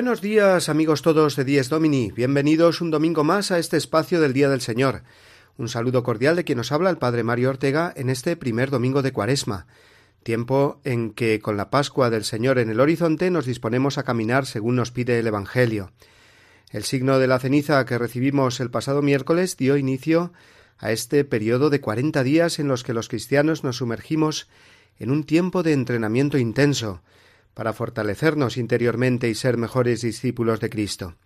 Buenos días amigos todos de Dies Domini, bienvenidos un domingo más a este espacio del Día del Señor. Un saludo cordial de quien nos habla el Padre Mario Ortega en este primer domingo de Cuaresma, tiempo en que con la Pascua del Señor en el horizonte nos disponemos a caminar según nos pide el Evangelio. El signo de la ceniza que recibimos el pasado miércoles dio inicio a este periodo de cuarenta días en los que los cristianos nos sumergimos en un tiempo de entrenamiento intenso, para fortalecernos interiormente y ser mejores discípulos de Cristo.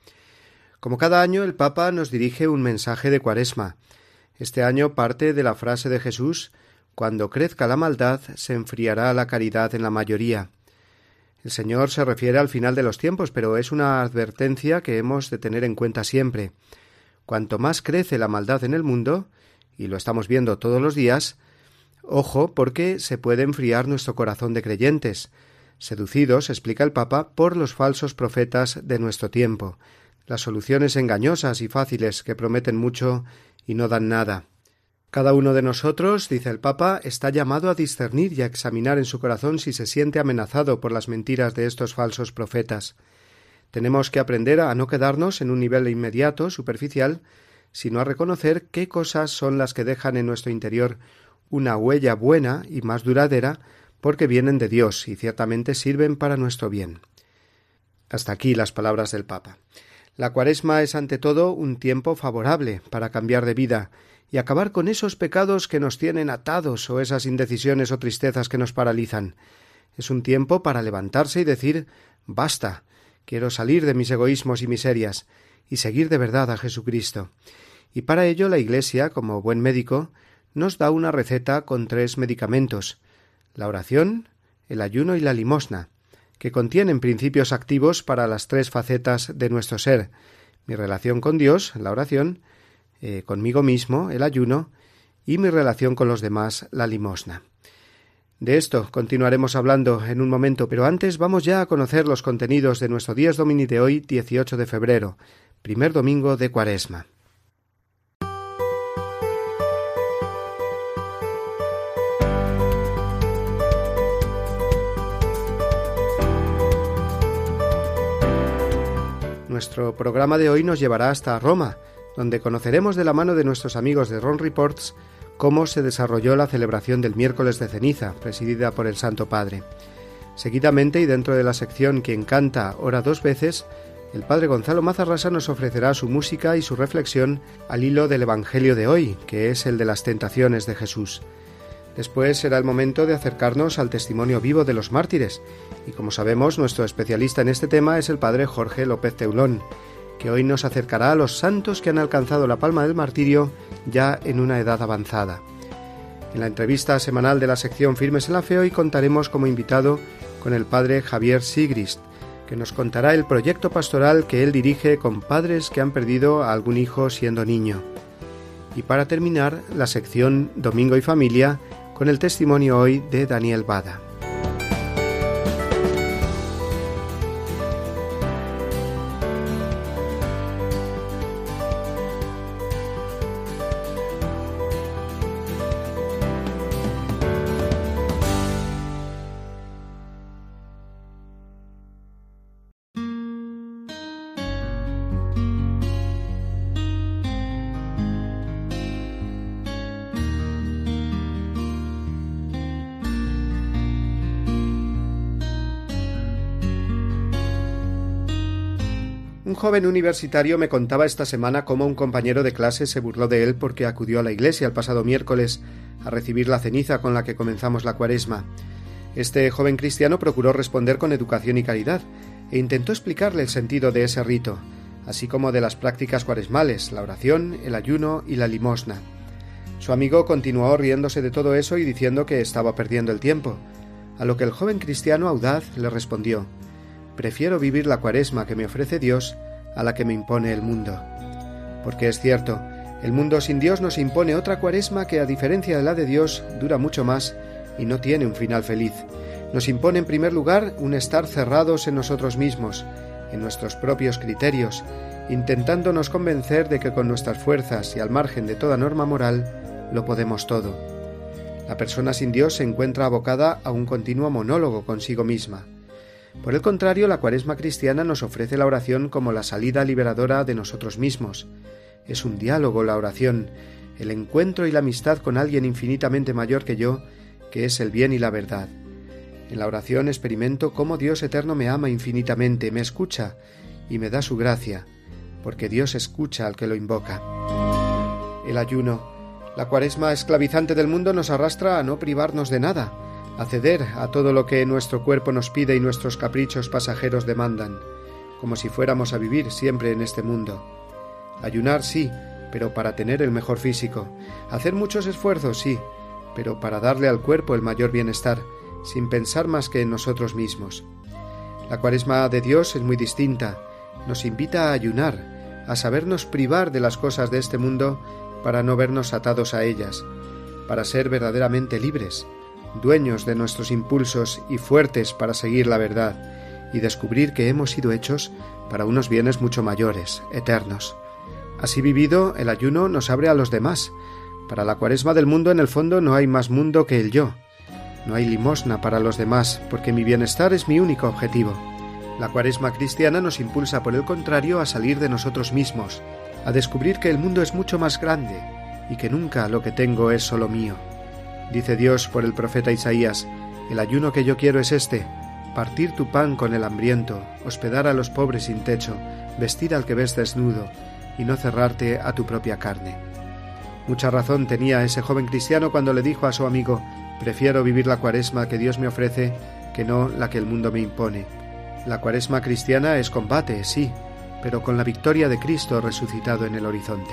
Como cada año, el Papa nos dirige un mensaje de Cuaresma. Este año parte de la frase de Jesús Cuando crezca la maldad, se enfriará la caridad en la mayoría. El Señor se refiere al final de los tiempos, pero es una advertencia que hemos de tener en cuenta siempre. Cuanto más crece la maldad en el mundo, y lo estamos viendo todos los días, ojo porque se puede enfriar nuestro corazón de creyentes, seducidos, explica el Papa, por los falsos profetas de nuestro tiempo, las soluciones engañosas y fáciles que prometen mucho y no dan nada. Cada uno de nosotros, dice el Papa, está llamado a discernir y a examinar en su corazón si se siente amenazado por las mentiras de estos falsos profetas. Tenemos que aprender a no quedarnos en un nivel inmediato, superficial, sino a reconocer qué cosas son las que dejan en nuestro interior una huella buena y más duradera porque vienen de Dios y ciertamente sirven para nuestro bien. Hasta aquí las palabras del Papa. La cuaresma es ante todo un tiempo favorable para cambiar de vida y acabar con esos pecados que nos tienen atados o esas indecisiones o tristezas que nos paralizan. Es un tiempo para levantarse y decir basta, quiero salir de mis egoísmos y miserias y seguir de verdad a Jesucristo. Y para ello la Iglesia, como buen médico, nos da una receta con tres medicamentos la oración, el ayuno y la limosna, que contienen principios activos para las tres facetas de nuestro ser mi relación con Dios, la oración, eh, conmigo mismo, el ayuno, y mi relación con los demás, la limosna. De esto continuaremos hablando en un momento, pero antes vamos ya a conocer los contenidos de nuestro Días Domini de hoy, 18 de febrero, primer domingo de Cuaresma. Nuestro programa de hoy nos llevará hasta Roma, donde conoceremos de la mano de nuestros amigos de Ron Reports cómo se desarrolló la celebración del miércoles de ceniza, presidida por el Santo Padre. Seguidamente, y dentro de la sección Quien canta ora dos veces, el Padre Gonzalo Mazarrasa nos ofrecerá su música y su reflexión al hilo del Evangelio de hoy, que es el de las tentaciones de Jesús. Después será el momento de acercarnos al testimonio vivo de los mártires, y como sabemos, nuestro especialista en este tema es el padre Jorge López Teulón, que hoy nos acercará a los santos que han alcanzado la palma del martirio ya en una edad avanzada. En la entrevista semanal de la sección Firmes en la Fe hoy contaremos como invitado con el padre Javier Sigrist, que nos contará el proyecto pastoral que él dirige con padres que han perdido a algún hijo siendo niño. Y para terminar, la sección Domingo y Familia, con el testimonio hoy de Daniel Bada. Joven universitario me contaba esta semana cómo un compañero de clase se burló de él porque acudió a la iglesia el pasado miércoles a recibir la ceniza con la que comenzamos la cuaresma. Este joven cristiano procuró responder con educación y caridad e intentó explicarle el sentido de ese rito, así como de las prácticas cuaresmales, la oración, el ayuno y la limosna. Su amigo continuó riéndose de todo eso y diciendo que estaba perdiendo el tiempo, a lo que el joven cristiano audaz le respondió Prefiero vivir la cuaresma que me ofrece Dios a la que me impone el mundo. Porque es cierto, el mundo sin Dios nos impone otra cuaresma que, a diferencia de la de Dios, dura mucho más y no tiene un final feliz. Nos impone en primer lugar un estar cerrados en nosotros mismos, en nuestros propios criterios, intentándonos convencer de que con nuestras fuerzas y al margen de toda norma moral lo podemos todo. La persona sin Dios se encuentra abocada a un continuo monólogo consigo misma. Por el contrario, la cuaresma cristiana nos ofrece la oración como la salida liberadora de nosotros mismos. Es un diálogo la oración, el encuentro y la amistad con alguien infinitamente mayor que yo, que es el bien y la verdad. En la oración experimento cómo Dios eterno me ama infinitamente, me escucha y me da su gracia, porque Dios escucha al que lo invoca. El ayuno, la cuaresma esclavizante del mundo nos arrastra a no privarnos de nada, a ceder a todo lo que nuestro cuerpo nos pide y nuestros caprichos pasajeros demandan, como si fuéramos a vivir siempre en este mundo. Ayunar sí, pero para tener el mejor físico. Hacer muchos esfuerzos sí, pero para darle al cuerpo el mayor bienestar, sin pensar más que en nosotros mismos. La cuaresma de Dios es muy distinta, nos invita a ayunar, a sabernos privar de las cosas de este mundo para no vernos atados a ellas, para ser verdaderamente libres, dueños de nuestros impulsos y fuertes para seguir la verdad, y descubrir que hemos sido hechos para unos bienes mucho mayores, eternos. Así vivido, el ayuno nos abre a los demás. Para la cuaresma del mundo en el fondo no hay más mundo que el yo. No hay limosna para los demás, porque mi bienestar es mi único objetivo. La cuaresma cristiana nos impulsa, por el contrario, a salir de nosotros mismos, a descubrir que el mundo es mucho más grande y que nunca lo que tengo es solo mío. Dice Dios por el profeta Isaías, el ayuno que yo quiero es este, partir tu pan con el hambriento, hospedar a los pobres sin techo, vestir al que ves desnudo, y no cerrarte a tu propia carne. Mucha razón tenía ese joven cristiano cuando le dijo a su amigo, prefiero vivir la cuaresma que Dios me ofrece que no la que el mundo me impone. La cuaresma cristiana es combate, sí, pero con la victoria de Cristo resucitado en el horizonte.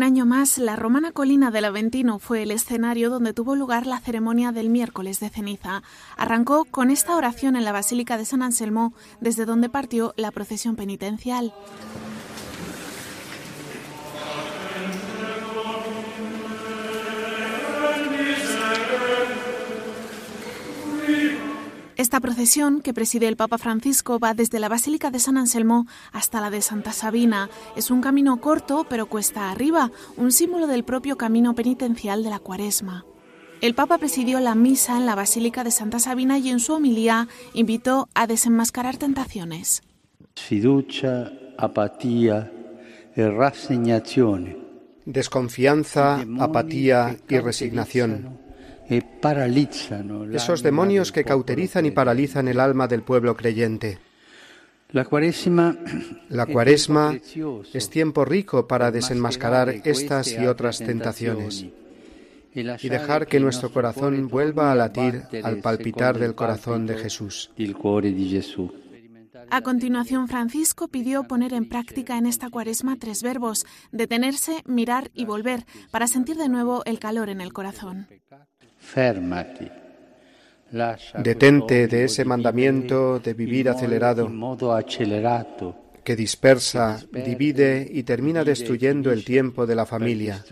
Un año más, la romana colina del Aventino fue el escenario donde tuvo lugar la ceremonia del miércoles de ceniza. Arrancó con esta oración en la Basílica de San Anselmo, desde donde partió la procesión penitencial. Esta procesión, que preside el Papa Francisco, va desde la Basílica de San Anselmo hasta la de Santa Sabina. Es un camino corto, pero cuesta arriba, un símbolo del propio camino penitencial de la Cuaresma. El Papa presidió la misa en la Basílica de Santa Sabina y en su homilía invitó a desenmascarar tentaciones. Fiducia, apatía e. Desconfianza, apatía y resignación esos demonios que cauterizan y paralizan el alma del pueblo creyente. La cuaresma, la cuaresma es tiempo rico para desenmascarar estas y otras tentaciones y dejar que nuestro corazón vuelva a latir al palpitar del corazón de Jesús. A continuación, Francisco pidió poner en práctica en esta cuaresma tres verbos, detenerse, mirar y volver, para sentir de nuevo el calor en el corazón. Detente de ese mandamiento de vivir acelerado que dispersa, divide y termina destruyendo el tiempo de la familia.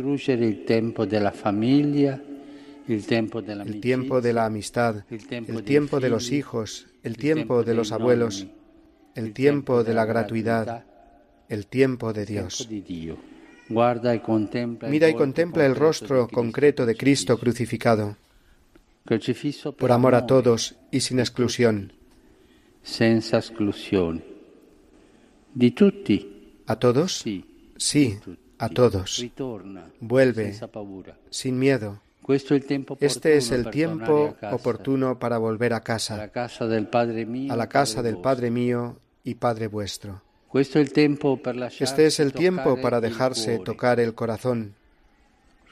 el tiempo de la amistad, el tiempo de los hijos, el tiempo de los abuelos, el tiempo de la gratuidad, el tiempo de Dios. Mira y contempla el rostro concreto de Cristo crucificado, por amor a todos y sin exclusión. ¿A todos? Sí, a todos. Vuelve sin miedo. Este es el tiempo oportuno para volver a casa, a la casa del Padre mío y Padre vuestro. Este es el tiempo para dejarse tocar el corazón.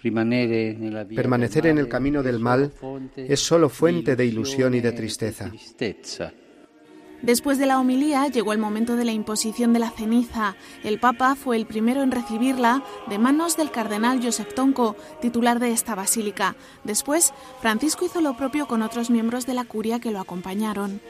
Permanecer en el camino del mal es solo fuente de ilusión y de tristeza. Después de la homilía llegó el momento de la imposición de la ceniza. El Papa fue el primero en recibirla de manos del cardenal Josep Tonco, titular de esta basílica. Después, Francisco hizo lo propio con otros miembros de la curia que lo acompañaron.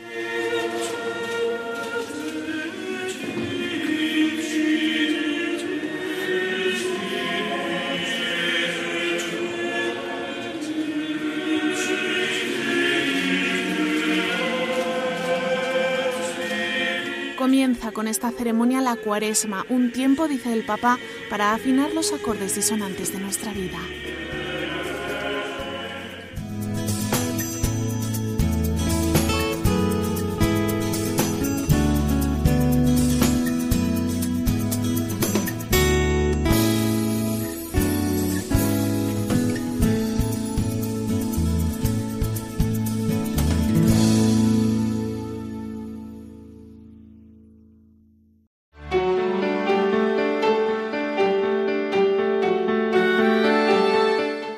Comienza con esta ceremonia la cuaresma, un tiempo, dice el Papa, para afinar los acordes disonantes de nuestra vida.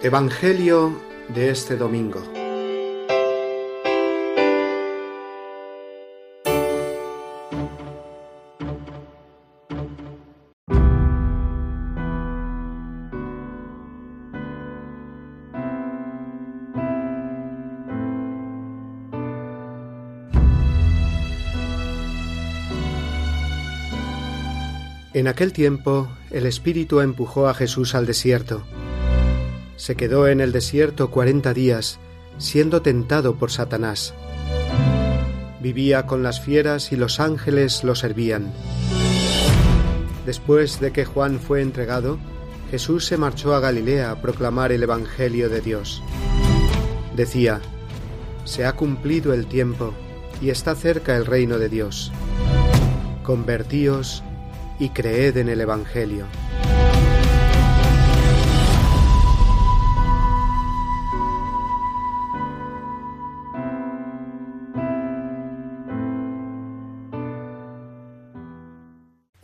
Evangelio de este domingo. En aquel tiempo el Espíritu empujó a Jesús al desierto se quedó en el desierto cuarenta días, siendo tentado por Satanás. Vivía con las fieras y los ángeles lo servían. Después de que Juan fue entregado, Jesús se marchó a Galilea a proclamar el Evangelio de Dios. Decía, Se ha cumplido el tiempo y está cerca el reino de Dios. Convertíos y creed en el Evangelio.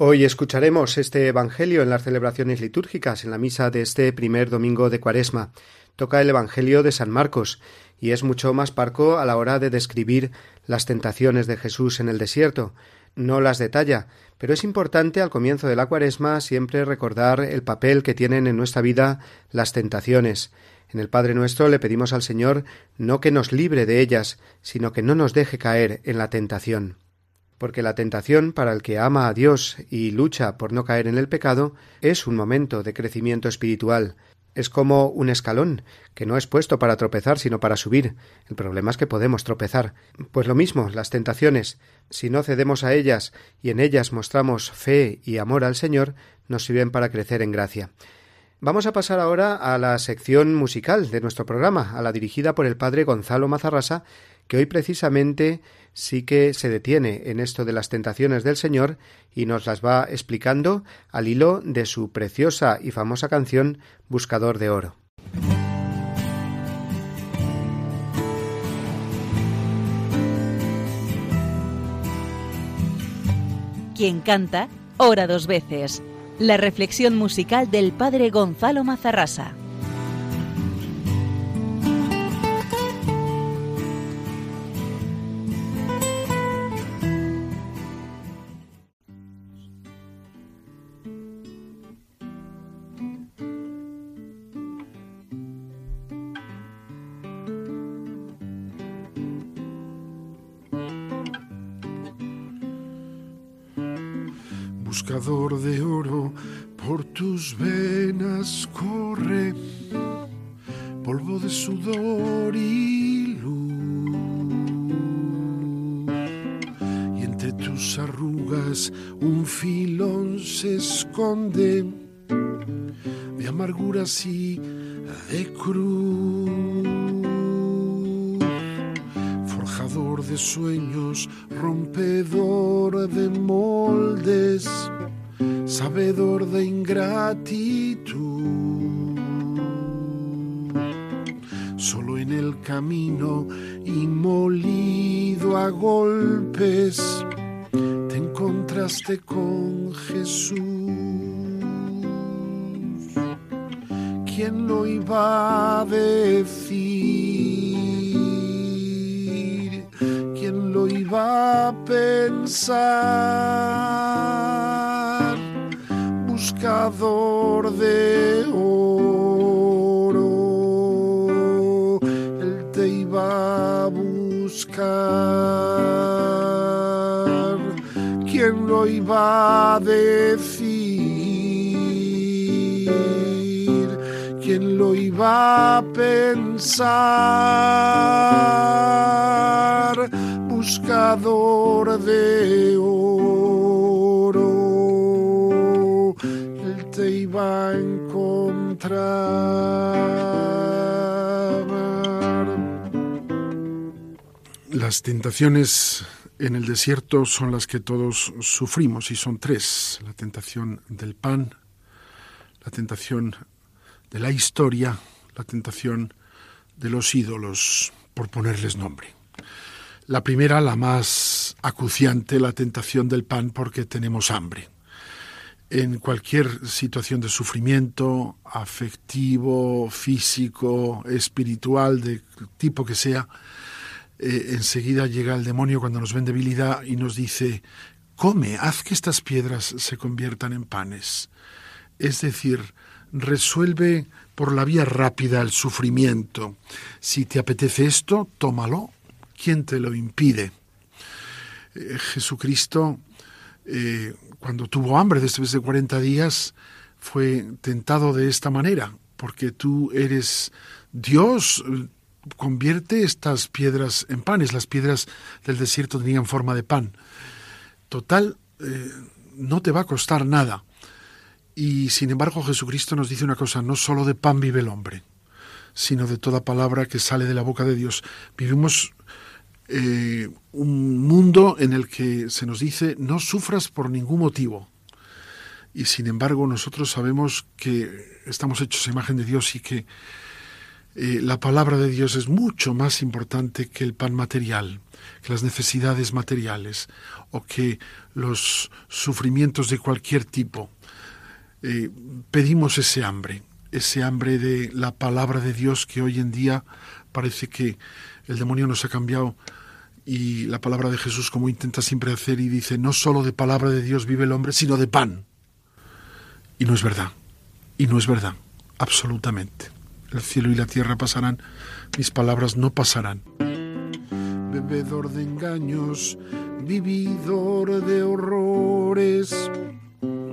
Hoy escucharemos este Evangelio en las celebraciones litúrgicas, en la misa de este primer domingo de Cuaresma. Toca el Evangelio de San Marcos y es mucho más parco a la hora de describir las tentaciones de Jesús en el desierto. No las detalla, pero es importante al comienzo de la Cuaresma siempre recordar el papel que tienen en nuestra vida las tentaciones. En el Padre nuestro le pedimos al Señor no que nos libre de ellas, sino que no nos deje caer en la tentación porque la tentación para el que ama a Dios y lucha por no caer en el pecado es un momento de crecimiento espiritual, es como un escalón, que no es puesto para tropezar, sino para subir. El problema es que podemos tropezar. Pues lo mismo, las tentaciones, si no cedemos a ellas y en ellas mostramos fe y amor al Señor, nos sirven para crecer en gracia. Vamos a pasar ahora a la sección musical de nuestro programa, a la dirigida por el padre Gonzalo Mazarrasa, que hoy precisamente sí que se detiene en esto de las tentaciones del Señor y nos las va explicando al hilo de su preciosa y famosa canción Buscador de Oro. Quien canta, ora dos veces. La reflexión musical del padre Gonzalo Mazarrasa. De oro, por tus venas corre polvo de sudor y luz. Y entre tus arrugas un filón se esconde de amarguras y de cruz. De sueños, rompedor de moldes, sabedor de ingratitud. Solo en el camino y molido a golpes te encontraste con Jesús. ¿Quién lo iba a decir? ¿Quién lo iba a pensar? Buscador de oro, él te iba a buscar. ¿Quién lo iba a decir? ¿Quién lo iba a pensar? Buscador de oro, él te iba a encontrar. Las tentaciones en el desierto son las que todos sufrimos y son tres. La tentación del pan, la tentación de la historia, la tentación de los ídolos, por ponerles nombre. La primera, la más acuciante, la tentación del pan porque tenemos hambre. En cualquier situación de sufrimiento afectivo, físico, espiritual, de tipo que sea, eh, enseguida llega el demonio cuando nos ven debilidad y nos dice, come, haz que estas piedras se conviertan en panes. Es decir, resuelve por la vía rápida el sufrimiento. Si te apetece esto, tómalo. ¿Quién te lo impide? Eh, Jesucristo, eh, cuando tuvo hambre después de 40 días, fue tentado de esta manera, porque tú eres Dios, convierte estas piedras en panes. Las piedras del desierto tenían forma de pan. Total, eh, no te va a costar nada. Y sin embargo Jesucristo nos dice una cosa, no solo de pan vive el hombre, sino de toda palabra que sale de la boca de Dios. Vivimos eh, un mundo en el que se nos dice no sufras por ningún motivo. Y sin embargo nosotros sabemos que estamos hechos a imagen de Dios y que eh, la palabra de Dios es mucho más importante que el pan material, que las necesidades materiales o que los sufrimientos de cualquier tipo. Eh, pedimos ese hambre, ese hambre de la palabra de Dios que hoy en día parece que el demonio nos ha cambiado y la palabra de Jesús como intenta siempre hacer y dice, no solo de palabra de Dios vive el hombre, sino de pan. Y no es verdad, y no es verdad, absolutamente. El cielo y la tierra pasarán, mis palabras no pasarán. Bebedor de engaños, vividor de horrores,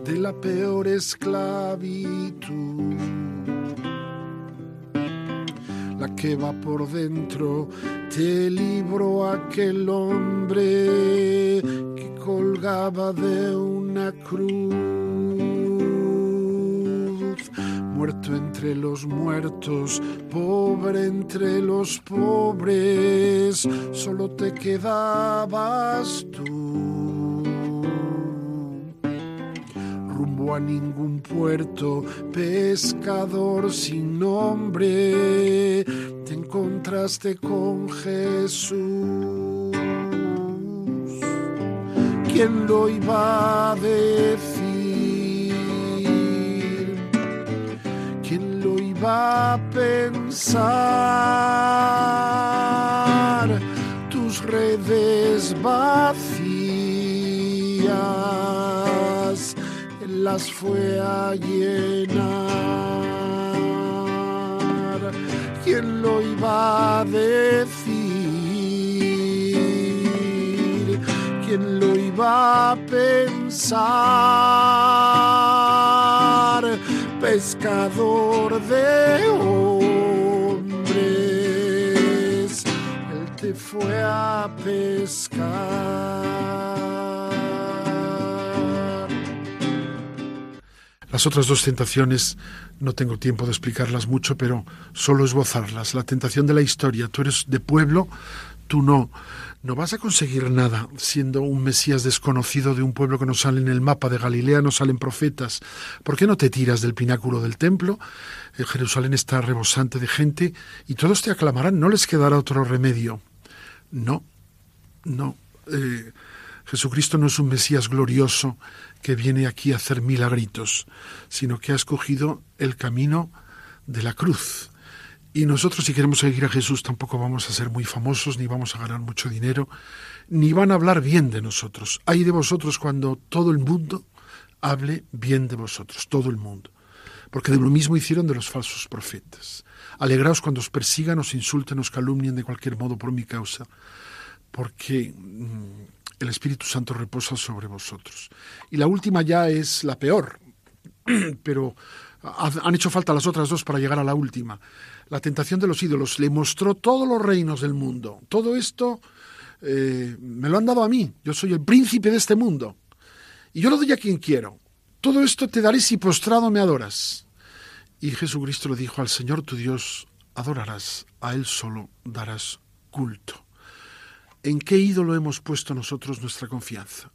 de la peor esclavitud. La que va por dentro te libró aquel hombre que colgaba de una cruz. Muerto entre los muertos, pobre entre los pobres, solo te quedabas tú rumbo a ningún puerto, pescador sin nombre, te encontraste con Jesús. ¿Quién lo iba a decir? ¿Quién lo iba a pensar? Tus redes vacías las fue a llenar. ¿Quién lo iba a decir? ¿Quién lo iba a pensar? Pescador de hombres, él te fue a pescar. Las otras dos tentaciones no tengo tiempo de explicarlas mucho, pero solo esbozarlas. La tentación de la historia. Tú eres de pueblo, tú no. No vas a conseguir nada siendo un Mesías desconocido de un pueblo que no sale en el mapa de Galilea, no salen profetas. ¿Por qué no te tiras del pináculo del templo? Eh, Jerusalén está rebosante de gente y todos te aclamarán, no les quedará otro remedio. No, no. Eh, Jesucristo no es un Mesías glorioso que viene aquí a hacer milagritos, sino que ha escogido el camino de la cruz y nosotros si queremos seguir a Jesús tampoco vamos a ser muy famosos, ni vamos a ganar mucho dinero, ni van a hablar bien de nosotros. Hay de vosotros cuando todo el mundo hable bien de vosotros, todo el mundo. Porque de lo mismo hicieron de los falsos profetas. Alegraos cuando os persigan, os insulten, os calumnien de cualquier modo por mi causa, porque mm, el Espíritu Santo reposa sobre vosotros. Y la última ya es la peor, pero han hecho falta las otras dos para llegar a la última la tentación de los ídolos, le mostró todos los reinos del mundo. Todo esto eh, me lo han dado a mí, yo soy el príncipe de este mundo. Y yo lo doy a quien quiero. Todo esto te daré si postrado me adoras. Y Jesucristo le dijo al Señor tu Dios, adorarás, a Él solo darás culto. ¿En qué ídolo hemos puesto nosotros nuestra confianza?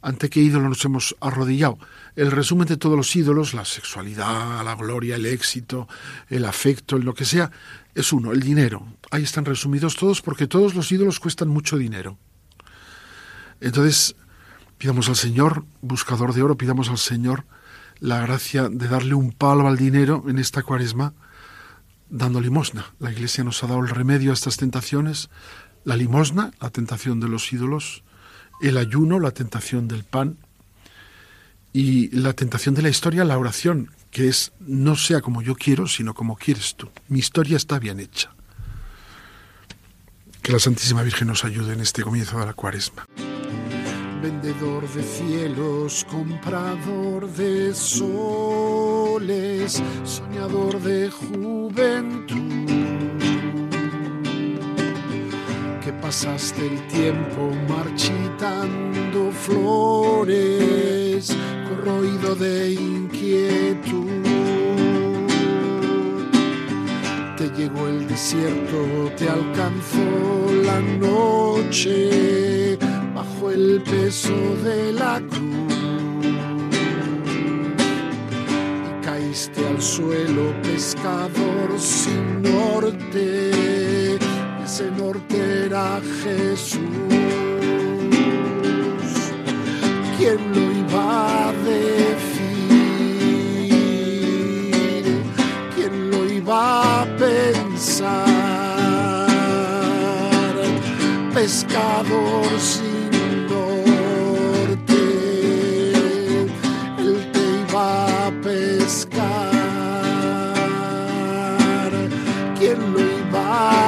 ante qué ídolo nos hemos arrodillado. El resumen de todos los ídolos, la sexualidad, la gloria, el éxito, el afecto, lo que sea, es uno, el dinero. Ahí están resumidos todos porque todos los ídolos cuestan mucho dinero. Entonces, pidamos al Señor, buscador de oro, pidamos al Señor la gracia de darle un palo al dinero en esta cuaresma, dando limosna. La Iglesia nos ha dado el remedio a estas tentaciones, la limosna, la tentación de los ídolos, el ayuno, la tentación del pan y la tentación de la historia, la oración, que es no sea como yo quiero, sino como quieres tú. Mi historia está bien hecha. Que la Santísima Virgen nos ayude en este comienzo de la cuaresma. Vendedor de cielos, comprador de soles, soñador de juventud pasaste el tiempo marchitando flores, corroído de inquietud. Te llegó el desierto, te alcanzó la noche bajo el peso de la cruz. Y caíste al suelo, pescador sin norte ese norte era Jesús. ¿Quién lo iba a decir? ¿Quién lo iba a pensar? Pescador sin norte, él te iba a pescar. ¿Quién lo iba a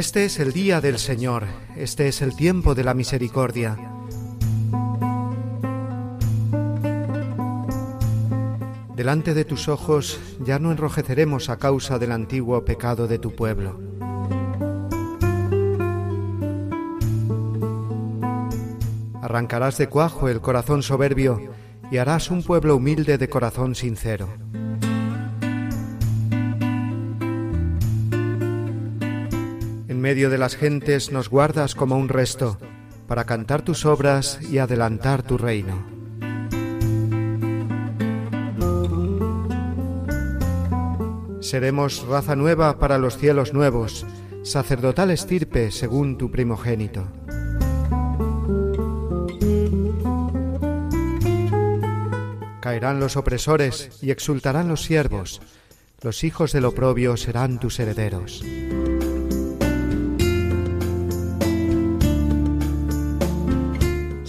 Este es el día del Señor, este es el tiempo de la misericordia. Delante de tus ojos ya no enrojeceremos a causa del antiguo pecado de tu pueblo. Arrancarás de cuajo el corazón soberbio y harás un pueblo humilde de corazón sincero. En medio de las gentes nos guardas como un resto, para cantar tus obras y adelantar tu reino. Seremos raza nueva para los cielos nuevos, sacerdotal estirpe según tu primogénito. Caerán los opresores y exultarán los siervos, los hijos del oprobio serán tus herederos.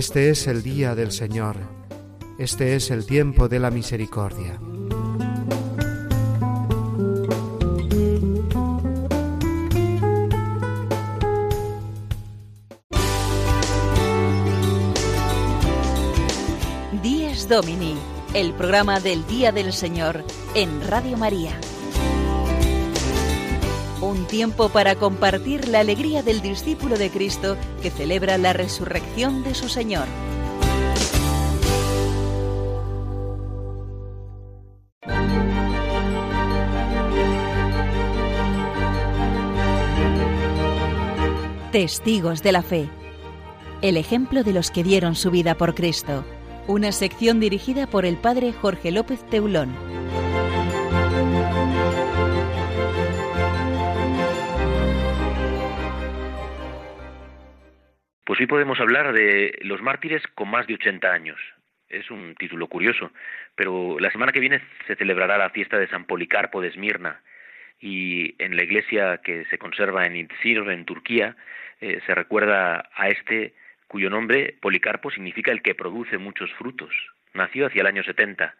Este es el día del Señor, este es el tiempo de la misericordia. Díez Domini, el programa del Día del Señor en Radio María. Un tiempo para compartir la alegría del discípulo de Cristo que celebra la resurrección de su Señor. Testigos de la Fe. El ejemplo de los que dieron su vida por Cristo. Una sección dirigida por el Padre Jorge López Teulón. Pues hoy podemos hablar de los mártires con más de 80 años. Es un título curioso, pero la semana que viene se celebrará la fiesta de San Policarpo de Esmirna y en la iglesia que se conserva en Itzir, en Turquía, eh, se recuerda a este cuyo nombre, Policarpo, significa el que produce muchos frutos. Nació hacia el año 70.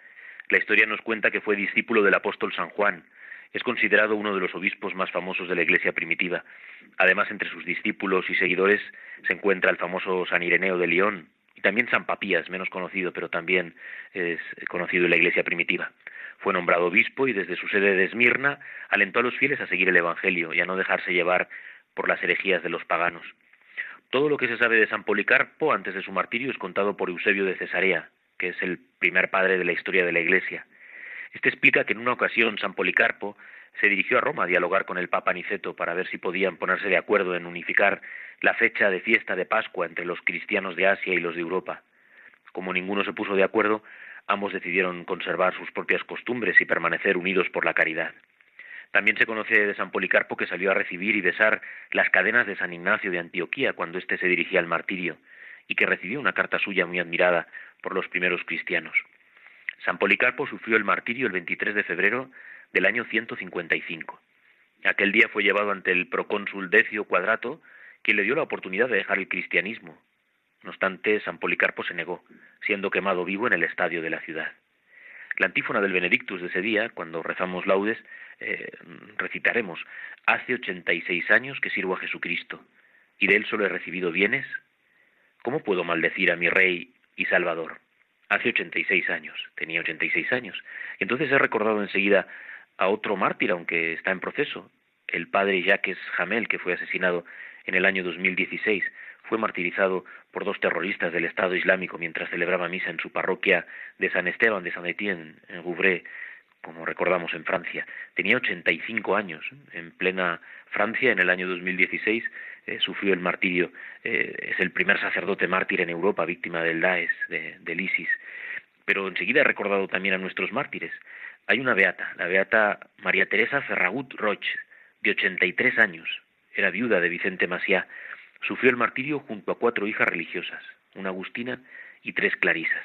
La historia nos cuenta que fue discípulo del apóstol San Juan, es considerado uno de los obispos más famosos de la Iglesia primitiva. Además, entre sus discípulos y seguidores se encuentra el famoso San Ireneo de León y también San Papías, menos conocido, pero también es conocido en la Iglesia primitiva. Fue nombrado obispo y desde su sede de Esmirna alentó a los fieles a seguir el Evangelio y a no dejarse llevar por las herejías de los paganos. Todo lo que se sabe de San Policarpo antes de su martirio es contado por Eusebio de Cesarea, que es el primer padre de la historia de la Iglesia. Este explica que en una ocasión San Policarpo se dirigió a Roma a dialogar con el Papa Niceto para ver si podían ponerse de acuerdo en unificar la fecha de fiesta de Pascua entre los cristianos de Asia y los de Europa. Como ninguno se puso de acuerdo, ambos decidieron conservar sus propias costumbres y permanecer unidos por la caridad. También se conoce de San Policarpo que salió a recibir y besar las cadenas de San Ignacio de Antioquía cuando éste se dirigía al martirio, y que recibió una carta suya muy admirada por los primeros cristianos. San Policarpo sufrió el martirio el 23 de febrero del año 155. Aquel día fue llevado ante el procónsul Decio Cuadrato, quien le dio la oportunidad de dejar el cristianismo. No obstante, San Policarpo se negó, siendo quemado vivo en el estadio de la ciudad. La antífona del Benedictus de ese día, cuando rezamos laudes, eh, recitaremos, hace ochenta y seis años que sirvo a Jesucristo, y de él solo he recibido bienes. ¿Cómo puedo maldecir a mi Rey y Salvador? Hace 86 años, tenía 86 años. Y entonces he recordado enseguida a otro mártir, aunque está en proceso, el padre Jacques Jamel, que fue asesinado en el año 2016. Fue martirizado por dos terroristas del Estado Islámico mientras celebraba misa en su parroquia de San Esteban de San Etienne, en Rouvray, como recordamos en Francia. Tenía 85 años. En plena Francia, en el año 2016, eh, sufrió el martirio. Eh, es el primer sacerdote mártir en Europa, víctima del Daesh, de, del ISIS. Pero enseguida he recordado también a nuestros mártires. Hay una beata, la beata María Teresa Ferragut Roche, de 83 años. Era viuda de Vicente Maciá. Sufrió el martirio junto a cuatro hijas religiosas, una agustina y tres clarisas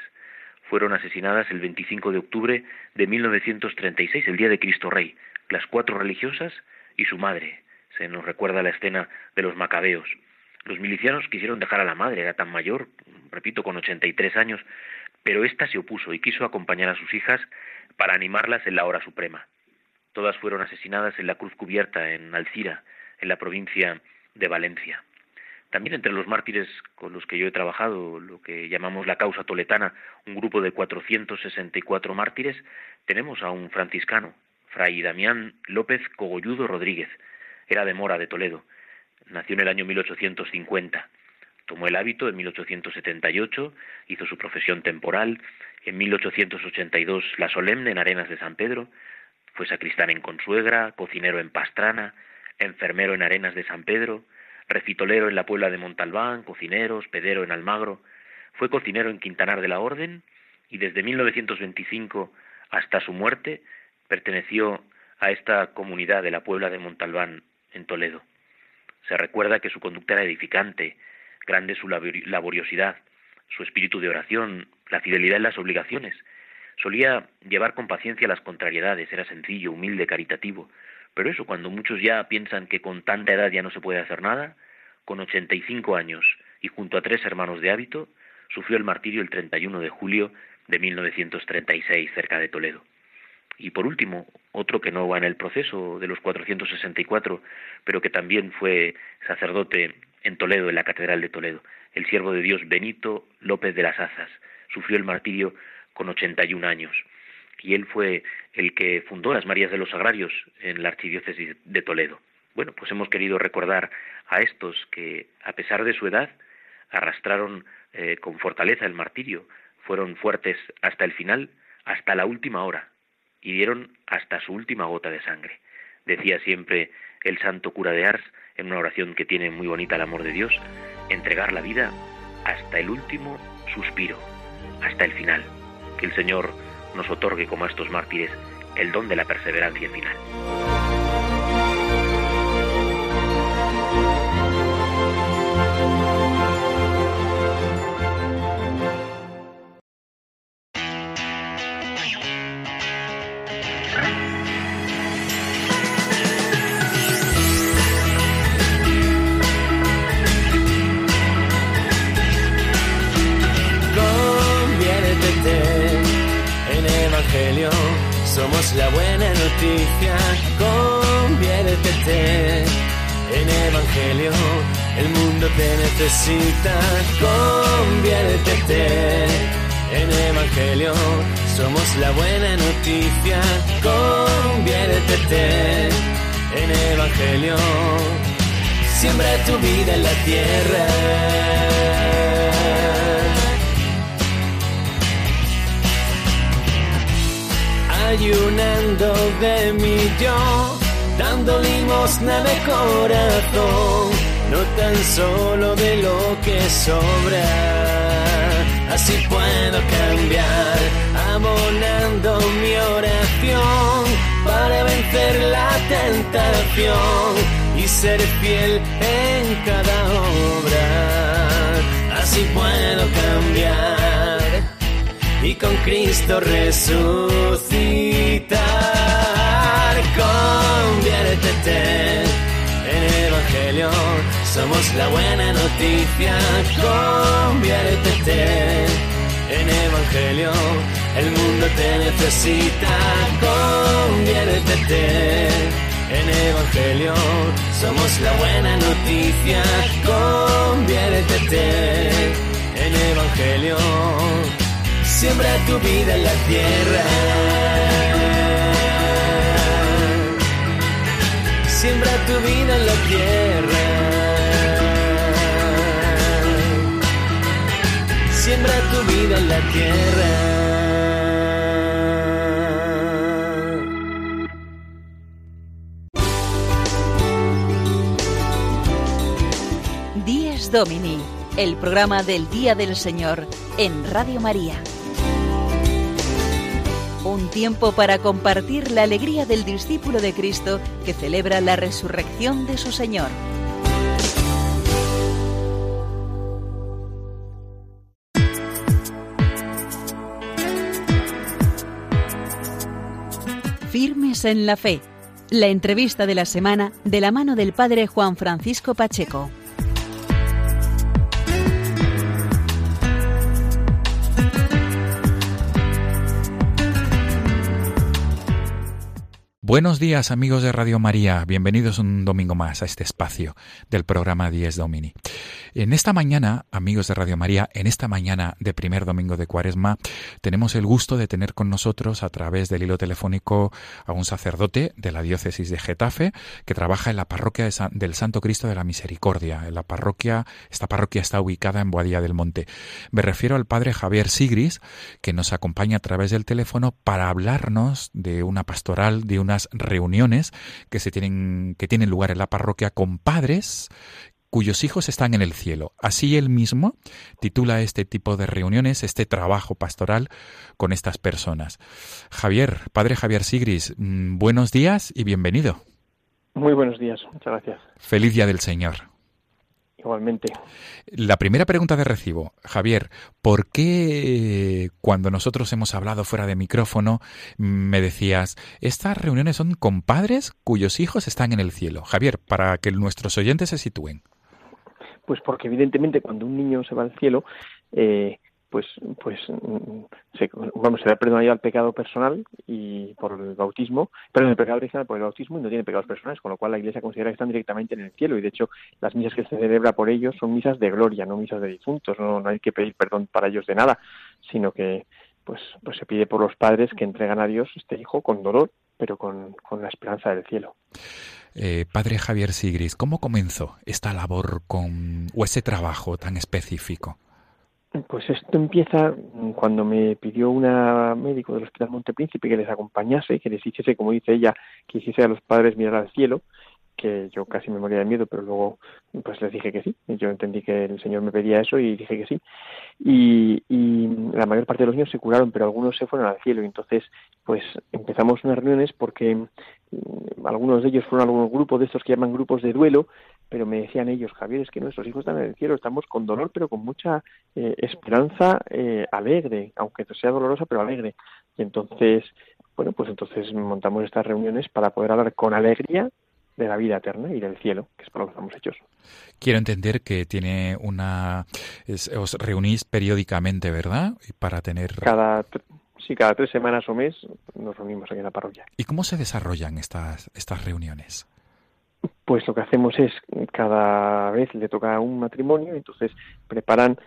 fueron asesinadas el 25 de octubre de 1936, el día de Cristo Rey, las cuatro religiosas y su madre. Se nos recuerda la escena de los macabeos. Los milicianos quisieron dejar a la madre, era tan mayor, repito, con 83 años, pero ésta se opuso y quiso acompañar a sus hijas para animarlas en la hora suprema. Todas fueron asesinadas en la Cruz Cubierta, en Alcira, en la provincia de Valencia. También entre los mártires con los que yo he trabajado, lo que llamamos la causa toletana, un grupo de 464 mártires, tenemos a un franciscano, Fray Damián López Cogolludo Rodríguez. Era de Mora, de Toledo. Nació en el año 1850. Tomó el hábito en 1878, hizo su profesión temporal, en 1882 la solemne en Arenas de San Pedro, fue sacristán en Consuegra, cocinero en Pastrana, enfermero en Arenas de San Pedro, recitolero en la Puebla de Montalbán, cocinero, hospedero en Almagro, fue cocinero en Quintanar de la Orden y desde 1925 hasta su muerte perteneció a esta comunidad de la Puebla de Montalbán en Toledo. Se recuerda que su conducta era edificante, grande su laboriosidad, su espíritu de oración, la fidelidad en las obligaciones. Solía llevar con paciencia las contrariedades, era sencillo, humilde, caritativo. Pero eso, cuando muchos ya piensan que con tanta edad ya no se puede hacer nada, con 85 años y junto a tres hermanos de hábito, sufrió el martirio el 31 de julio de 1936 cerca de Toledo. Y por último, otro que no va en el proceso de los 464, pero que también fue sacerdote en Toledo, en la Catedral de Toledo, el siervo de Dios Benito López de las Azas. Sufrió el martirio con 81 años. Y él fue el que fundó las Marías de los Agrarios en la Archidiócesis de Toledo. Bueno, pues hemos querido recordar a estos que, a pesar de su edad, arrastraron eh, con fortaleza el martirio, fueron fuertes hasta el final, hasta la última hora, y dieron hasta su última gota de sangre. Decía siempre el santo cura de Ars, en una oración que tiene muy bonita el amor de Dios, entregar la vida hasta el último suspiro, hasta el final. Que el Señor nos otorgue como a estos mártires el don de la perseverancia final. Solo de lo que sobra. Así puedo cambiar, abonando mi oración para vencer la tentación y ser fiel en cada obra. Así puedo cambiar y con Cristo resucitar. Conviértete Somos la buena noticia. Conviértete en Evangelio, el mundo te necesita. Conviértete en Evangelio, somos la buena noticia. Conviértete en Evangelio siembra tu vida en la tierra. Siembra tu vida en la tierra. Siembra tu vida en la tierra. Domini, el programa del Día del Señor en Radio María un tiempo para compartir la alegría del discípulo de Cristo que celebra la resurrección de su Señor. Firmes en la fe. La entrevista de la semana de la mano del Padre Juan Francisco Pacheco. Buenos días amigos de Radio María, bienvenidos un domingo más a este espacio del programa 10 Domini. En esta mañana, amigos de Radio María, en esta mañana de primer domingo de Cuaresma, tenemos el gusto de tener con nosotros a través del hilo telefónico a un sacerdote de la diócesis de Getafe que trabaja en la parroquia del Santo Cristo de la Misericordia. En la parroquia, esta parroquia está ubicada en Boadilla del Monte. Me refiero al padre Javier Sigris, que nos acompaña a través del teléfono para hablarnos de una pastoral, de una reuniones que se tienen que tienen lugar en la parroquia con padres cuyos hijos están en el cielo. Así él mismo titula este tipo de reuniones, este trabajo pastoral con estas personas. Javier, padre Javier Sigris, mm, buenos días y bienvenido. Muy buenos días, muchas gracias. Feliz día del Señor. Igualmente. La primera pregunta de recibo, Javier, ¿por qué cuando nosotros hemos hablado fuera de micrófono me decías, estas reuniones son con padres cuyos hijos están en el cielo? Javier, para que nuestros oyentes se sitúen. Pues porque evidentemente cuando un niño se va al cielo, eh, pues pues se, vamos se da perdón al pecado personal y por el bautismo pero el pecado original por el bautismo y no tiene pecados personales con lo cual la Iglesia considera que están directamente en el cielo y de hecho las misas que se celebra por ellos son misas de gloria no misas de difuntos no, no hay que pedir perdón para ellos de nada sino que pues pues se pide por los padres que entregan a Dios este hijo con dolor pero con, con la esperanza del cielo eh, padre Javier Sigris, ¿cómo comenzó esta labor con, o ese trabajo tan específico? Pues esto empieza cuando me pidió una médico del Hospital Montepríncipe que les acompañase, que les hiciese, como dice ella, que hiciese a los padres mirar al cielo, que yo casi me moría de miedo, pero luego pues les dije que sí. Yo entendí que el Señor me pedía eso y dije que sí. Y, la mayor parte de los niños se curaron, pero algunos se fueron al cielo. Y entonces, pues empezamos unas reuniones porque mm, algunos de ellos fueron algunos grupos de estos que llaman grupos de duelo, pero me decían ellos, Javier, es que nuestros hijos están en el cielo, estamos con dolor, pero con mucha eh, esperanza eh, alegre, aunque sea dolorosa, pero alegre. Y entonces, bueno, pues entonces montamos estas reuniones para poder hablar con alegría de la vida eterna y del cielo, que es para lo que estamos hechos. Quiero entender que tiene una... os reunís periódicamente, ¿verdad? Para tener... Cada, sí, cada tres semanas o mes nos reunimos aquí en la parroquia. ¿Y cómo se desarrollan estas, estas reuniones? Pues lo que hacemos es cada vez le toca un matrimonio, entonces preparan,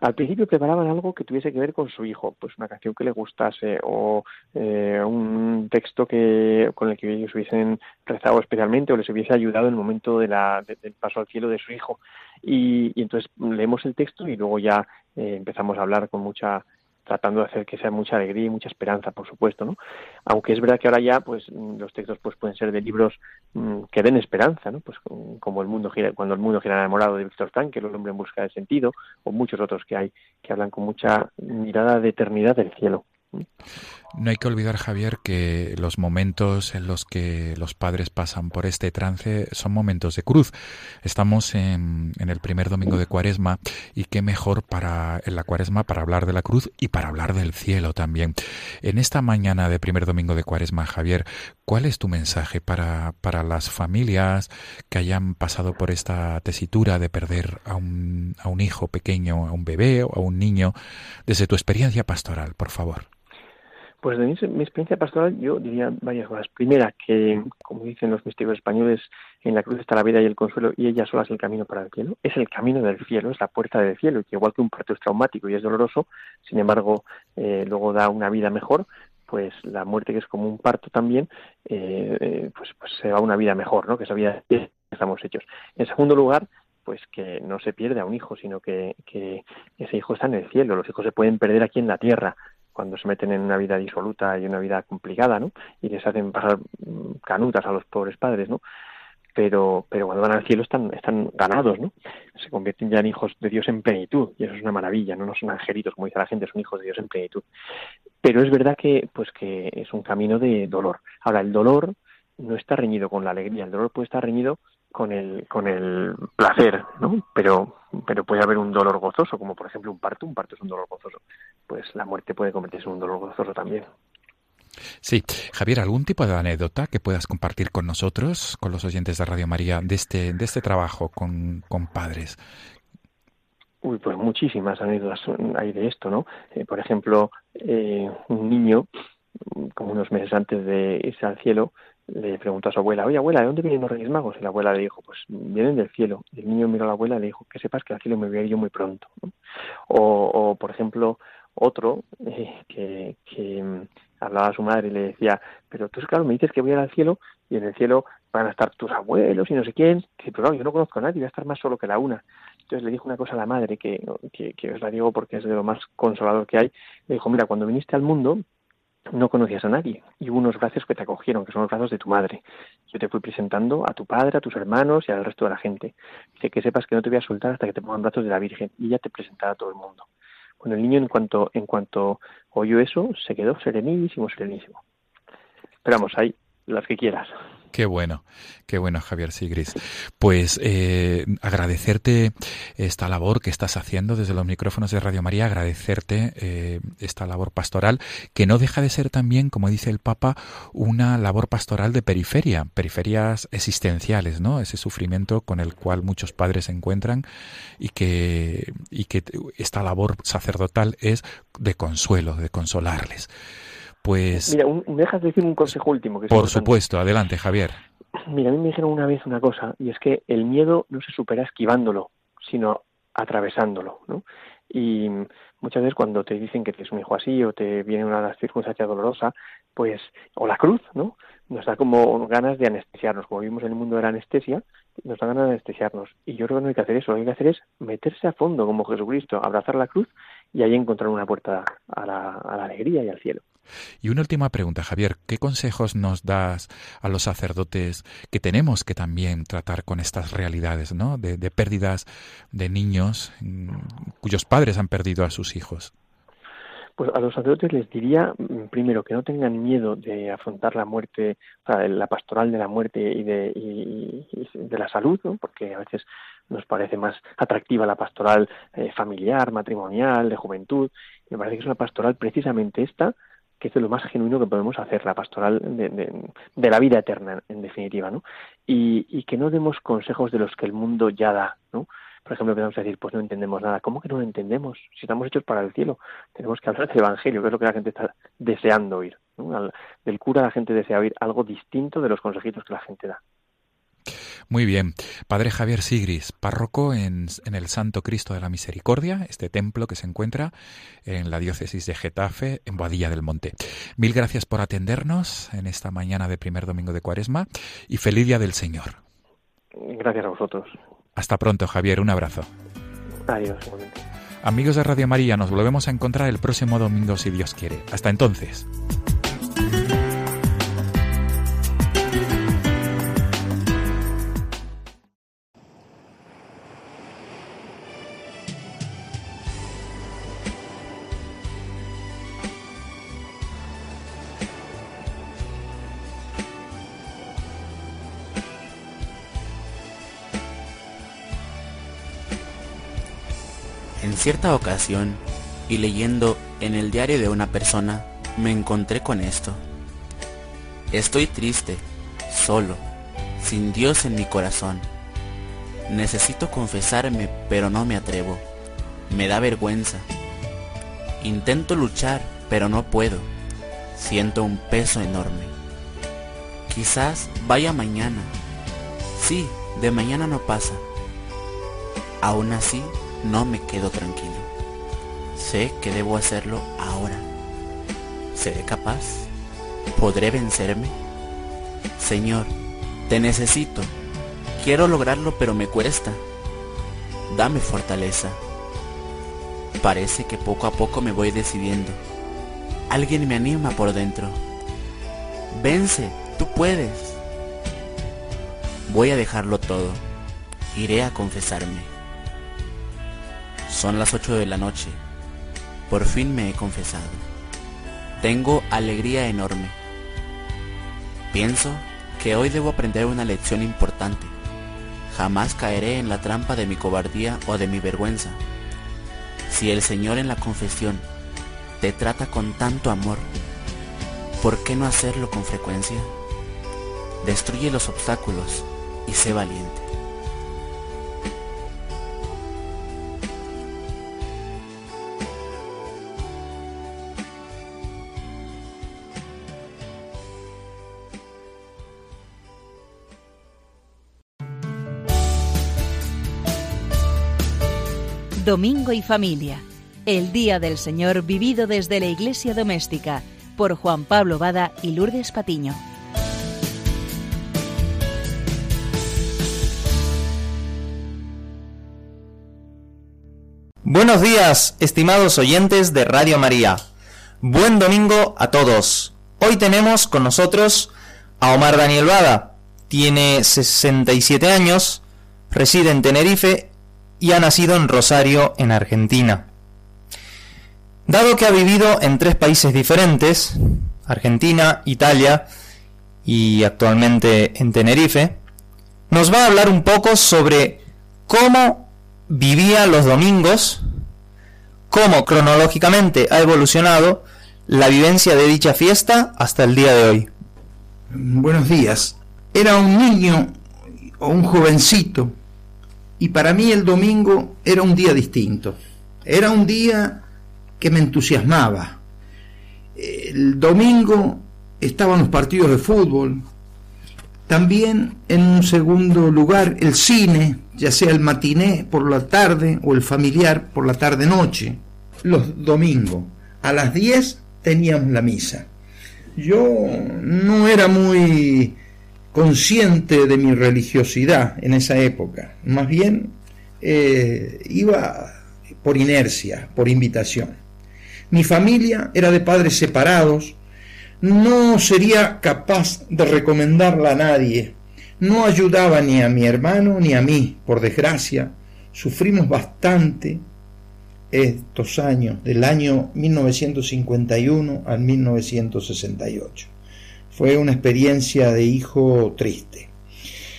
al principio preparaban algo que tuviese que ver con su hijo, pues una canción que le gustase o eh, un texto que con el que ellos hubiesen rezado especialmente o les hubiese ayudado en el momento de la, del paso al cielo de su hijo. Y, y entonces leemos el texto y luego ya eh, empezamos a hablar con mucha tratando de hacer que sea mucha alegría y mucha esperanza, por supuesto, ¿no? Aunque es verdad que ahora ya, pues, mm, los textos pues pueden ser de libros mm, que den esperanza, ¿no? Pues como el mundo gira, cuando el mundo gira enamorado de Víctor Frank, que el hombre en busca de sentido, o muchos otros que hay que hablan con mucha mirada de eternidad del cielo. No hay que olvidar, Javier, que los momentos en los que los padres pasan por este trance son momentos de cruz. Estamos en, el primer domingo de Cuaresma y qué mejor para en la Cuaresma para hablar de la cruz y para hablar del cielo también. En esta mañana de primer domingo de Cuaresma, Javier, ¿cuál es tu mensaje para, para las familias que hayan pasado por esta tesitura de perder a un, a un hijo pequeño, a un bebé o a un niño, desde tu experiencia pastoral, por favor? Pues de mi, experiencia pastoral yo diría varias cosas. Primera, que como dicen los misterios españoles, en la cruz está la vida y el consuelo y ella sola es el camino para el cielo. Es el camino del cielo, es la puerta del cielo y que igual que un parto es traumático y es doloroso, sin embargo eh, luego da una vida mejor, pues la muerte que es como un parto también, eh, eh, pues, pues se va a una vida mejor, ¿no? Que esa vida que estamos hechos. En segundo lugar, pues que no se pierde a un hijo, sino que, que ese hijo está en el cielo. Los hijos se pueden perder aquí en la tierra, cuando se meten en una vida disoluta y una vida complicada, ¿no? Y les hacen pasar canutas a los pobres padres, ¿no? Pero, pero cuando van al cielo están, están ganados, ¿no? Se convierten ya en hijos de Dios en plenitud, y eso es una maravilla, ¿no? No son angelitos, como dice la gente, son hijos de Dios en plenitud. Pero es verdad que, pues que es un camino de dolor. Ahora, el dolor no está reñido con la alegría, el dolor puede estar reñido con el, con el placer, ¿no? Pero, pero puede haber un dolor gozoso, como por ejemplo un parto, un parto es un dolor gozoso. Pues la muerte puede convertirse en un dolor gozoso también. Sí, Javier, ¿algún tipo de anécdota que puedas compartir con nosotros, con los oyentes de Radio María, de este, de este trabajo con, con padres? Uy, pues muchísimas anécdotas hay de esto, ¿no? Eh, por ejemplo, eh, un niño, como unos meses antes de irse al cielo, le preguntó a su abuela, oye abuela, ¿de dónde vienen los Reyes Magos? Y la abuela le dijo, pues vienen del cielo. Y el niño miró a la abuela y le dijo, que sepas que al cielo me voy a ir yo muy pronto. O, o, por ejemplo, otro eh, que, que mm, hablaba a su madre y le decía, pero tú, claro, me dices que voy a ir al cielo y en el cielo van a estar tus abuelos y no sé quién. Que, pero claro, yo no conozco a nadie, voy a estar más solo que la una. Entonces le dijo una cosa a la madre que, que, que os la digo porque es de lo más consolador que hay. Le dijo, mira, cuando viniste al mundo, no conocías a nadie y hubo unos brazos que te acogieron, que son los brazos de tu madre. Yo te fui presentando a tu padre, a tus hermanos y al resto de la gente. Dice que sepas que no te voy a soltar hasta que te pongan brazos de la Virgen y ella te presentará a todo el mundo. Bueno, el niño en cuanto, en cuanto oyó eso, se quedó serenísimo, serenísimo. Pero vamos, hay las que quieras. Qué bueno, qué bueno, Javier Sigris. Pues eh, agradecerte esta labor que estás haciendo desde los micrófonos de Radio María, agradecerte eh, esta labor pastoral, que no deja de ser también, como dice el Papa, una labor pastoral de periferia, periferias existenciales, ¿no? Ese sufrimiento con el cual muchos padres se encuentran y que, y que esta labor sacerdotal es de consuelo, de consolarles. Pues. Mira, un, me dejas decir un consejo último. Que por supuesto, adelante, Javier. Mira, a mí me dijeron una vez una cosa, y es que el miedo no se supera esquivándolo, sino atravesándolo, ¿no? Y muchas veces cuando te dicen que tienes un hijo así o te viene una circunstancia dolorosa, pues, o la cruz, ¿no? Nos da como ganas de anestesiarnos. Como vivimos en el mundo de la anestesia, nos da ganas de anestesiarnos. Y yo creo que no hay que hacer eso. Lo que hay que hacer es meterse a fondo como Jesucristo, abrazar la cruz y ahí encontrar una puerta a la, a la alegría y al cielo. Y una última pregunta, Javier. ¿Qué consejos nos das a los sacerdotes que tenemos que también tratar con estas realidades, ¿no? De, de pérdidas de niños mm, cuyos padres han perdido a sus hijos. Pues a los sacerdotes les diría mm, primero que no tengan miedo de afrontar la muerte, o sea, la pastoral de la muerte y de, y, y de la salud, ¿no? porque a veces nos parece más atractiva la pastoral eh, familiar, matrimonial, de juventud. Me parece que es una pastoral precisamente esta, que es lo más genuino que podemos hacer, la pastoral de, la vida eterna, en definitiva, ¿no? Y, que no demos consejos de los que el mundo ya da, ¿no? Por ejemplo, podemos decir, pues no entendemos nada. ¿Cómo que no lo entendemos? Si estamos hechos para el cielo, tenemos que hablar del Evangelio, que es lo que la gente está deseando oír. del cura la gente desea oír algo distinto de los consejitos que la gente da. Muy bien. Padre Javier Sigris, párroco en, en, el Santo Cristo de la Misericordia, este templo que se encuentra en la diócesis de Getafe, en Boadilla del Monte. Mil gracias por atendernos en esta mañana de primer domingo de Cuaresma y feliz día del Señor. Gracias a vosotros. Hasta pronto, Javier. Un abrazo. Adiós. Amigos de Radio María, nos volvemos a encontrar el próximo domingo si Dios quiere. Hasta entonces. Cierta ocasión, y leyendo en el diario de una persona, me encontré con esto. Estoy triste, solo, sin Dios en mi corazón. Necesito confesarme, pero no me atrevo. Me da vergüenza. Intento luchar, pero no puedo. Siento un peso enorme. Quizás vaya mañana. Sí, de mañana no pasa. Aún así, no me quedo tranquilo. Sé que debo hacerlo ahora. ¿Seré capaz? ¿Podré vencerme? Señor, te necesito. Quiero lograrlo pero me cuesta. Dame fortaleza. Parece que poco a poco me voy decidiendo. Alguien me anima por dentro. Vence, tú puedes. Voy a dejarlo todo. Iré a confesarme. Son las 8 de la noche. Por fin me he confesado. Tengo alegría enorme. Pienso que hoy debo aprender una lección importante. Jamás caeré en la trampa de mi cobardía o de mi vergüenza. Si el Señor en la confesión te trata con tanto amor, ¿por qué no hacerlo con frecuencia? Destruye los obstáculos y sé valiente. Domingo y Familia, el Día del Señor vivido desde la Iglesia Doméstica, por Juan Pablo Bada y Lourdes Patiño. Buenos días, estimados oyentes de Radio María. Buen domingo a todos. Hoy tenemos con nosotros a Omar Daniel Bada. Tiene 67 años, reside en Tenerife y ha nacido en Rosario, en Argentina. Dado que ha vivido en tres países diferentes, Argentina, Italia y actualmente en Tenerife, nos va a hablar un poco sobre cómo vivía los domingos, cómo cronológicamente ha evolucionado la vivencia de dicha fiesta hasta el día de hoy. Buenos días. Era un niño o un jovencito y para mí el domingo era un día distinto. Era un día que me entusiasmaba. El domingo estaban los partidos de fútbol. También en un segundo lugar el cine, ya sea el matiné por la tarde o el familiar por la tarde-noche. Los domingos a las 10 teníamos la misa. Yo no era muy consciente de mi religiosidad en esa época, más bien eh, iba por inercia, por invitación. Mi familia era de padres separados, no sería capaz de recomendarla a nadie, no ayudaba ni a mi hermano ni a mí, por desgracia, sufrimos bastante estos años, del año 1951 al 1968. Fue una experiencia de hijo triste.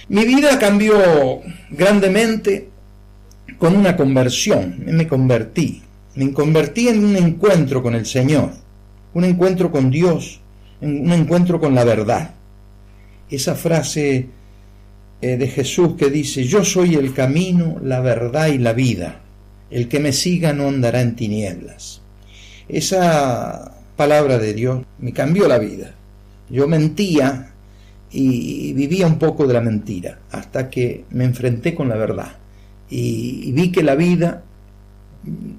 Mi vida cambió grandemente con una conversión. Me convertí. Me convertí en un encuentro con el Señor, un encuentro con Dios, un encuentro con la verdad. Esa frase eh, de Jesús que dice, yo soy el camino, la verdad y la vida. El que me siga no andará en tinieblas. Esa palabra de Dios me cambió la vida. Yo mentía y vivía un poco de la mentira hasta que me enfrenté con la verdad y, vi que la vida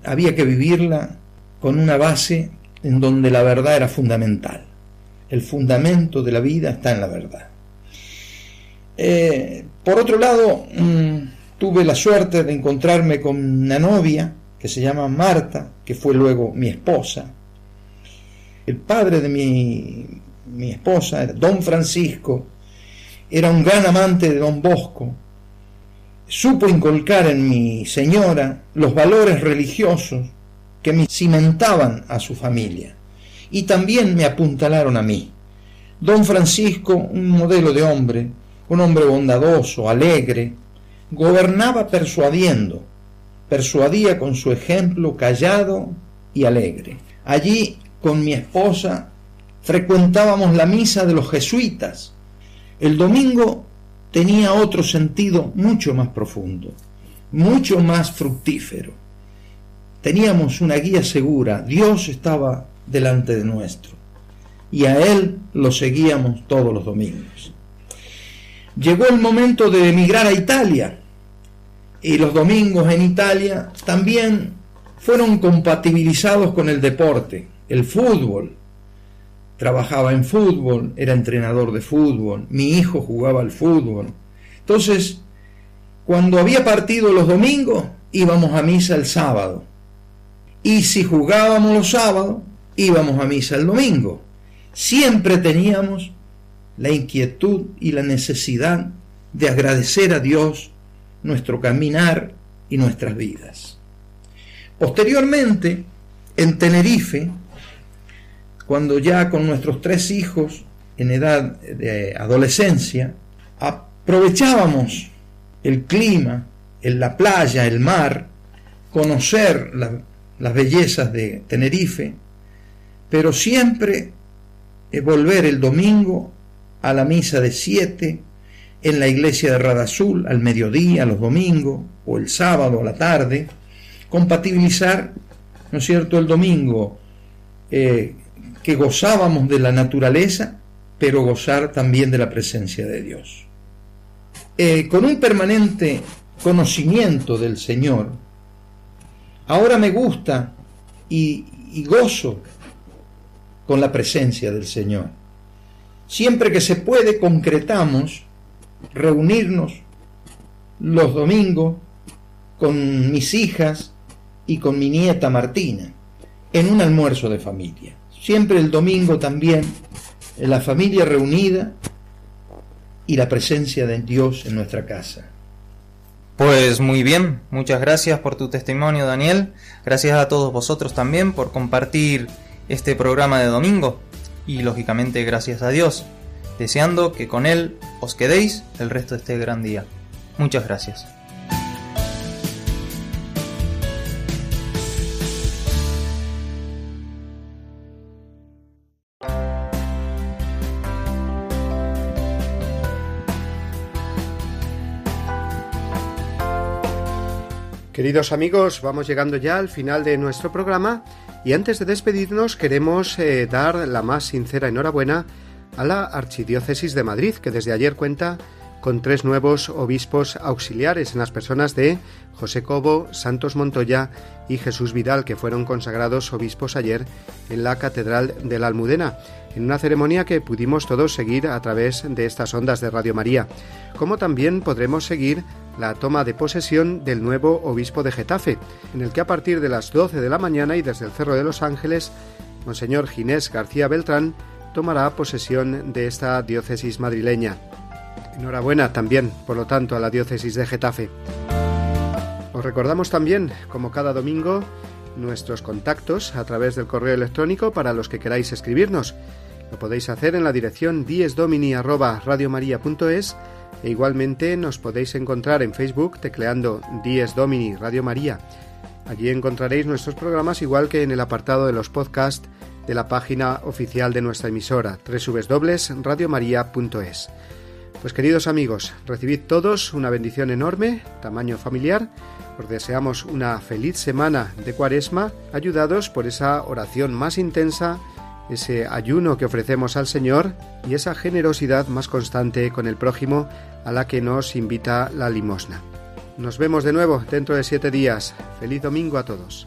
había que vivirla con una base en donde la verdad era fundamental. El fundamento de la vida está en la verdad. Eh, por otro lado, mm, tuve la suerte de encontrarme con una novia que se llama Marta, que fue luego mi esposa. El padre de mi, mi esposa, don Francisco, era un gran amante de don Bosco, supo inculcar en mi señora los valores religiosos que me cimentaban a su familia y también me apuntalaron a mí. Don Francisco, un modelo de hombre, un hombre bondadoso, alegre, gobernaba persuadiendo, persuadía con su ejemplo callado y alegre. Allí con mi esposa frecuentábamos la misa de los jesuitas. El domingo tenía otro sentido mucho más profundo, mucho más fructífero. Teníamos una guía segura, Dios estaba delante de nuestro y a Él lo seguíamos todos los domingos. Llegó el momento de emigrar a Italia y los domingos en Italia también fueron compatibilizados con el deporte, el fútbol, trabajaba en fútbol, era entrenador de fútbol, mi hijo jugaba al fútbol. Entonces, cuando había partido los domingos, íbamos a misa el sábado. Y si jugábamos los sábados, íbamos a misa el domingo. Siempre teníamos la inquietud y la necesidad de agradecer a Dios nuestro caminar y nuestras vidas. Posteriormente, en Tenerife, cuando ya con nuestros tres hijos en edad de adolescencia, aprovechábamos el clima, en la playa, el mar, conocer las bellezas de Tenerife, pero siempre volver el domingo a la misa de siete en la iglesia de Radazul al mediodía, los domingos, o el sábado a la tarde, compatibilizar, ¿no es cierto?, el domingo eh, que gozábamos de la naturaleza, pero gozar también de la presencia de Dios. Eh, con un permanente conocimiento del Señor, Ahora me gusta y, y gozo con la presencia del Señor. Siempre que se puede, concretamos reunirnos los domingos con mis hijas y con mi nieta Martina en un almuerzo de familia. Siempre el domingo también, la familia reunida y la presencia de Dios en nuestra casa. Pues muy bien, muchas gracias por tu testimonio Daniel, gracias a todos vosotros también por compartir este programa de domingo y lógicamente gracias a Dios, deseando que con Él os quedéis el resto de este gran día. Muchas gracias. Queridos amigos, vamos llegando ya al final de nuestro programa y antes de despedirnos queremos eh, dar la más sincera enhorabuena a la Archidiócesis de Madrid, que desde ayer cuenta con tres nuevos obispos auxiliares en las personas de José Cobo, Santos Montoya y Jesús Vidal, que fueron consagrados obispos ayer en la Catedral de la Almudena, en una ceremonia que pudimos todos seguir a través de estas ondas de Radio María, como también podremos seguir la toma de posesión del nuevo obispo de Getafe, en el que a partir de las 12 de la mañana y desde el Cerro de los Ángeles, Monseñor Ginés García Beltrán tomará posesión de esta diócesis madrileña. Enhorabuena también, por lo tanto, a la diócesis de Getafe. Os recordamos también, como cada domingo, nuestros contactos a través del correo electrónico para los que queráis escribirnos. Lo podéis hacer en la dirección diesdomini@radiomaria.es e igualmente nos podéis encontrar en Facebook tecleando Dies Domini Radio María. Allí encontraréis nuestros programas igual que en el apartado de los podcasts de la página oficial de nuestra emisora www.radiomaria.es. Pues queridos amigos, recibid todos una bendición enorme, tamaño familiar. Os deseamos una feliz semana de Cuaresma, ayudados por esa oración más intensa ese ayuno que ofrecemos al Señor y esa generosidad más constante con el prójimo a la que nos invita la limosna. Nos vemos de nuevo dentro de siete días. Feliz domingo a todos.